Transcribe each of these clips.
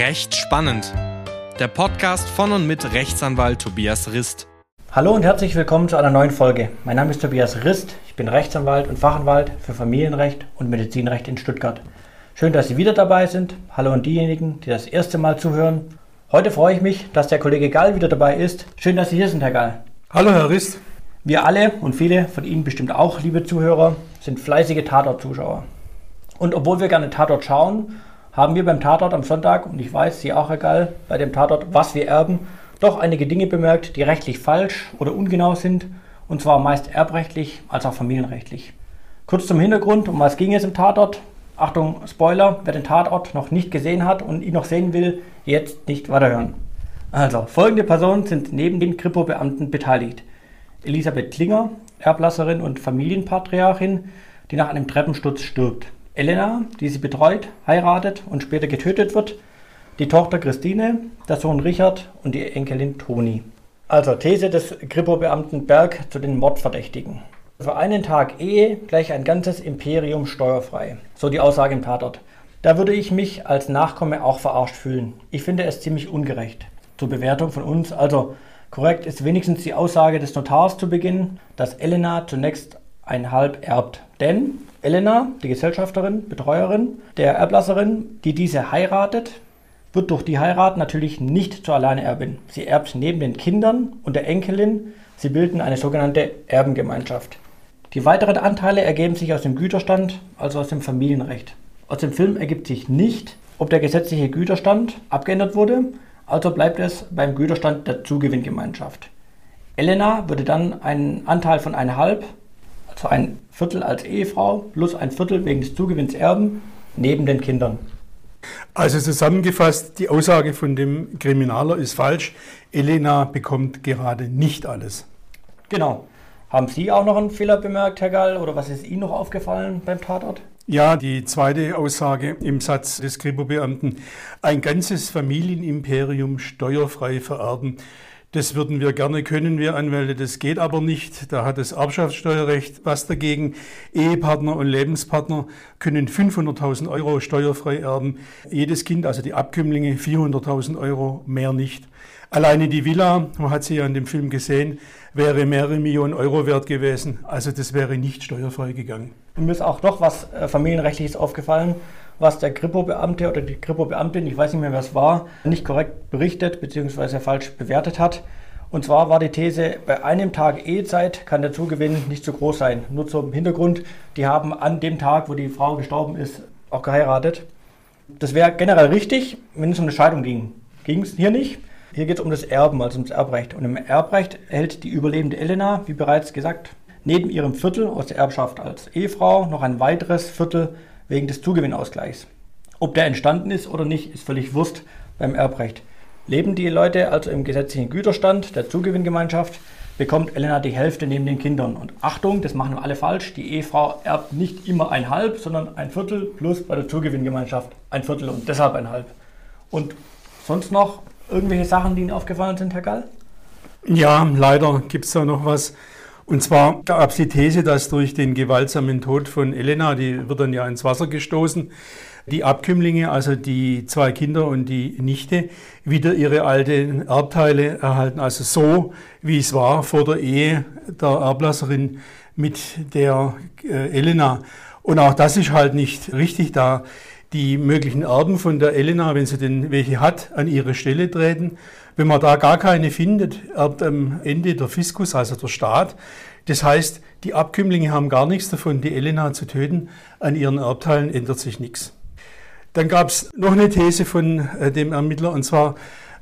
Recht spannend. Der Podcast von und mit Rechtsanwalt Tobias Rist. Hallo und herzlich willkommen zu einer neuen Folge. Mein Name ist Tobias Rist, ich bin Rechtsanwalt und Fachanwalt für Familienrecht und Medizinrecht in Stuttgart. Schön, dass Sie wieder dabei sind. Hallo und diejenigen, die das erste Mal zuhören. Heute freue ich mich, dass der Kollege Gall wieder dabei ist. Schön, dass Sie hier sind, Herr Gall. Hallo, Herr Rist. Wir alle und viele von Ihnen bestimmt auch, liebe Zuhörer, sind fleißige Tatort-Zuschauer. Und obwohl wir gerne Tatort schauen, haben wir beim Tatort am Sonntag, und ich weiß, Sie auch, Herr Gall, bei dem Tatort, was wir erben, doch einige Dinge bemerkt, die rechtlich falsch oder ungenau sind, und zwar meist erbrechtlich als auch familienrechtlich. Kurz zum Hintergrund, um was ging es im Tatort? Achtung, Spoiler, wer den Tatort noch nicht gesehen hat und ihn noch sehen will, jetzt nicht weiterhören. Also, folgende Personen sind neben den Kripo-Beamten beteiligt. Elisabeth Klinger, Erblasserin und Familienpatriarchin, die nach einem Treppensturz stirbt. Elena, die sie betreut, heiratet und später getötet wird. Die Tochter Christine, der Sohn Richard und die Enkelin Toni. Also These des Kripo-Beamten Berg zu den Mordverdächtigen. Für einen Tag Ehe gleich ein ganzes Imperium steuerfrei. So die Aussage im Tatort. Da würde ich mich als Nachkomme auch verarscht fühlen. Ich finde es ziemlich ungerecht. Zur Bewertung von uns, also korrekt ist wenigstens die Aussage des Notars zu Beginn, dass Elena zunächst ein Halb erbt. Denn Elena, die Gesellschafterin, Betreuerin der Erblasserin, die diese heiratet, wird durch die Heirat natürlich nicht zur Alleinerbin. Sie erbt neben den Kindern und der Enkelin, sie bilden eine sogenannte Erbengemeinschaft. Die weiteren Anteile ergeben sich aus dem Güterstand, also aus dem Familienrecht. Aus dem Film ergibt sich nicht, ob der gesetzliche Güterstand abgeändert wurde, also bleibt es beim Güterstand der Zugewinngemeinschaft. Elena würde dann einen Anteil von 1,5 also ein Viertel als Ehefrau plus ein Viertel wegen des Zugewinns Erben neben den Kindern. Also zusammengefasst, die Aussage von dem Kriminaler ist falsch. Elena bekommt gerade nicht alles. Genau. Haben Sie auch noch einen Fehler bemerkt, Herr Gall, oder was ist Ihnen noch aufgefallen beim Tatort? Ja, die zweite Aussage im Satz des Kripobeamten. Ein ganzes Familienimperium steuerfrei vererben. Das würden wir gerne können, wir Anwälte. Das geht aber nicht. Da hat das Erbschaftssteuerrecht was dagegen. Ehepartner und Lebenspartner können 500.000 Euro steuerfrei erben. Jedes Kind, also die Abkömmlinge, 400.000 Euro, mehr nicht. Alleine die Villa, man hat sie ja in dem Film gesehen, wäre mehrere Millionen Euro wert gewesen. Also das wäre nicht steuerfrei gegangen. mir ist auch noch was äh, familienrechtliches aufgefallen was der Kripo-Beamte oder die Kripo-Beamtin, ich weiß nicht mehr, wer es war, nicht korrekt berichtet bzw. falsch bewertet hat. Und zwar war die These, bei einem Tag Ehezeit kann der Zugewinn nicht so groß sein. Nur zum Hintergrund, die haben an dem Tag, wo die Frau gestorben ist, auch geheiratet. Das wäre generell richtig, wenn es um eine Scheidung ging. Ging es hier nicht. Hier geht es um das Erben, also ums Erbrecht. Und im Erbrecht erhält die überlebende Elena, wie bereits gesagt, neben ihrem Viertel aus der Erbschaft als Ehefrau noch ein weiteres Viertel wegen des Zugewinnausgleichs. Ob der entstanden ist oder nicht, ist völlig Wurst beim Erbrecht. Leben die Leute also im gesetzlichen Güterstand der Zugewinngemeinschaft, bekommt Elena die Hälfte neben den Kindern. Und Achtung, das machen wir alle falsch, die Ehefrau erbt nicht immer ein Halb, sondern ein Viertel plus bei der Zugewinngemeinschaft ein Viertel und deshalb ein Halb. Und sonst noch irgendwelche Sachen, die Ihnen aufgefallen sind, Herr Gall? Ja, leider gibt es da noch was. Und zwar gab es die These, dass durch den gewaltsamen Tod von Elena, die wird dann ja ins Wasser gestoßen, die Abkömmlinge, also die zwei Kinder und die Nichte, wieder ihre alten Erbteile erhalten. Also so, wie es war vor der Ehe der Erblasserin mit der äh, Elena. Und auch das ist halt nicht richtig, da die möglichen Erben von der Elena, wenn sie denn welche hat, an ihre Stelle treten wenn man da gar keine findet, erbt am Ende der Fiskus, also der Staat. Das heißt, die Abkömmlinge haben gar nichts davon, die Elena zu töten. An ihren Erbteilen ändert sich nichts. Dann gab es noch eine These von äh, dem Ermittler, und zwar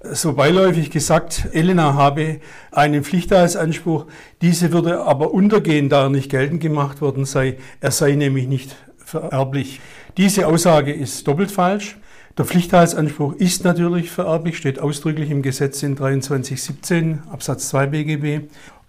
so beiläufig gesagt, Elena habe einen Pflichtteilsanspruch, diese würde aber untergehen, da er nicht geltend gemacht worden sei. Er sei nämlich nicht vererblich. Diese Aussage ist doppelt falsch. Der Pflichtteilsanspruch ist natürlich vererblich, steht ausdrücklich im Gesetz in 2317 Absatz 2 BGB.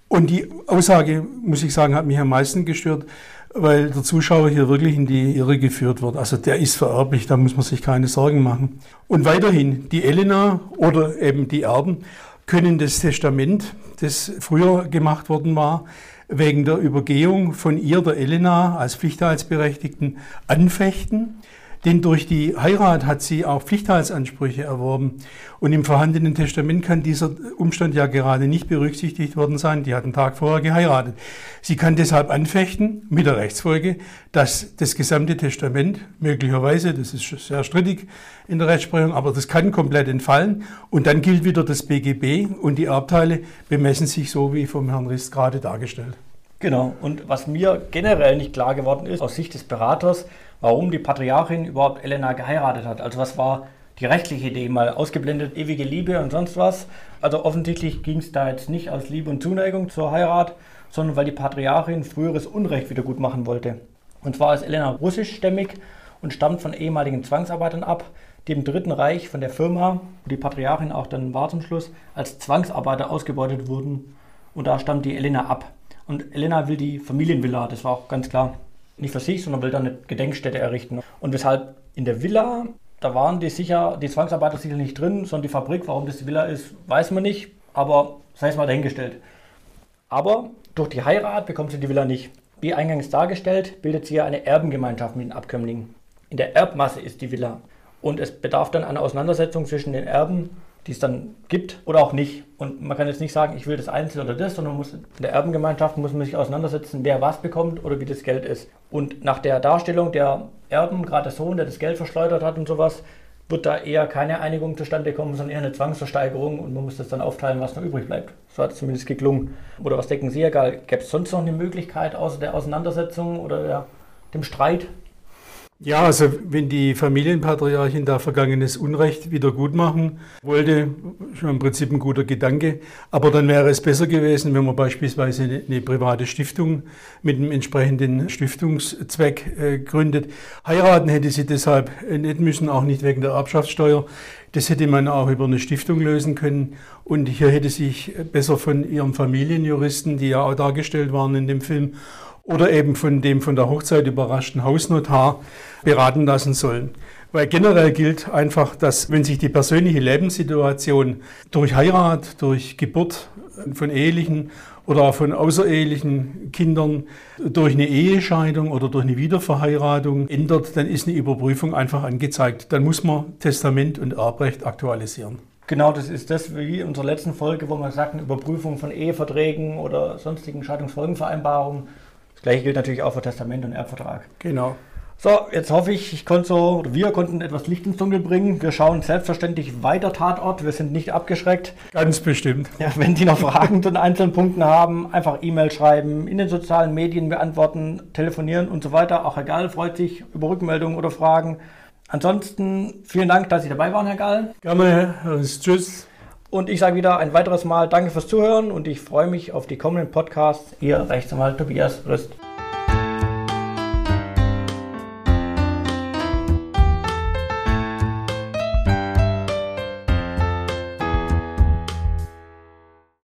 Und die Aussage, muss ich sagen, hat mich am meisten gestört, weil der Zuschauer hier wirklich in die Irre geführt wird. Also der ist vererblich, da muss man sich keine Sorgen machen. Und weiterhin, die Elena oder eben die Erben können das Testament, das früher gemacht worden war, wegen der Übergehung von ihr, der Elena, als Pflichtteilsberechtigten anfechten. Denn durch die Heirat hat sie auch Pflichtteilsansprüche erworben. Und im vorhandenen Testament kann dieser Umstand ja gerade nicht berücksichtigt worden sein. Die hat einen Tag vorher geheiratet. Sie kann deshalb anfechten, mit der Rechtsfolge, dass das gesamte Testament möglicherweise, das ist sehr strittig in der Rechtsprechung, aber das kann komplett entfallen. Und dann gilt wieder das BGB und die Erbteile bemessen sich so wie vom Herrn Rist gerade dargestellt. Genau. Und was mir generell nicht klar geworden ist, aus Sicht des Beraters, warum die Patriarchin überhaupt Elena geheiratet hat. Also was war die rechtliche Idee, mal ausgeblendet, ewige Liebe und sonst was. Also offensichtlich ging es da jetzt nicht aus Liebe und Zuneigung zur Heirat, sondern weil die Patriarchin früheres Unrecht wieder gut machen wollte. Und zwar ist Elena russischstämmig und stammt von ehemaligen Zwangsarbeitern ab, die im Dritten Reich von der Firma, wo die Patriarchin auch dann war zum Schluss, als Zwangsarbeiter ausgebeutet wurden. Und da stammt die Elena ab. Und Elena will die Familienvilla, das war auch ganz klar. Nicht für sich, sondern will da eine Gedenkstätte errichten. Und weshalb in der Villa, da waren die sicher, die Zwangsarbeiter sicher nicht drin, sondern die Fabrik, warum das die Villa ist, weiß man nicht. Aber sei es mal dahingestellt. Aber durch die Heirat bekommt sie die Villa nicht. Wie eingangs dargestellt, bildet sie ja eine Erbengemeinschaft mit den Abkömmlingen. In der Erbmasse ist die Villa. Und es bedarf dann einer Auseinandersetzung zwischen den Erben die es dann gibt oder auch nicht. Und man kann jetzt nicht sagen, ich will das Einzel oder das, sondern muss in der Erbengemeinschaft muss man sich auseinandersetzen, wer was bekommt oder wie das Geld ist. Und nach der Darstellung der Erben, gerade der Sohn, der das Geld verschleudert hat und sowas, wird da eher keine Einigung zustande kommen, sondern eher eine Zwangsversteigerung und man muss das dann aufteilen, was noch übrig bleibt. So hat es zumindest geklungen. Oder was denken Sie, egal, gäbe es sonst noch eine Möglichkeit außer der Auseinandersetzung oder der, dem Streit? Ja, also wenn die Familienpatriarchin da vergangenes Unrecht wieder gut machen wollte, schon im Prinzip ein guter Gedanke. Aber dann wäre es besser gewesen, wenn man beispielsweise eine, eine private Stiftung mit einem entsprechenden Stiftungszweck äh, gründet. Heiraten hätte sie deshalb nicht müssen, auch nicht wegen der Erbschaftssteuer. Das hätte man auch über eine Stiftung lösen können. Und hier hätte sich besser von ihrem Familienjuristen, die ja auch dargestellt waren in dem Film, oder eben von dem von der Hochzeit überraschten Hausnotar beraten lassen sollen. Weil generell gilt einfach, dass wenn sich die persönliche Lebenssituation durch Heirat, durch Geburt von ehelichen oder von außerehelichen Kindern durch eine Ehescheidung oder durch eine Wiederverheiratung ändert, dann ist eine Überprüfung einfach angezeigt. Dann muss man Testament und Erbrecht aktualisieren. Genau, das ist das wie in unserer letzten Folge, wo wir sagten, Überprüfung von Eheverträgen oder sonstigen Scheidungsfolgenvereinbarungen. Das gleiche gilt natürlich auch für Testament und Erbvertrag. Genau. So, jetzt hoffe ich, ich konnte so, wir konnten etwas Licht ins Dunkel bringen. Wir schauen selbstverständlich weiter Tatort. Wir sind nicht abgeschreckt. Ganz bestimmt. Ja, wenn Sie noch Fragen zu den einzelnen Punkten haben, einfach E-Mail schreiben, in den sozialen Medien beantworten, telefonieren und so weiter. Auch Herr Gall freut sich über Rückmeldungen oder Fragen. Ansonsten vielen Dank, dass Sie dabei waren, Herr Gall. Gerne. Tschüss. Und ich sage wieder ein weiteres Mal Danke fürs Zuhören und ich freue mich auf die kommenden Podcasts. Ihr Rechtsanwalt Tobias Rüst.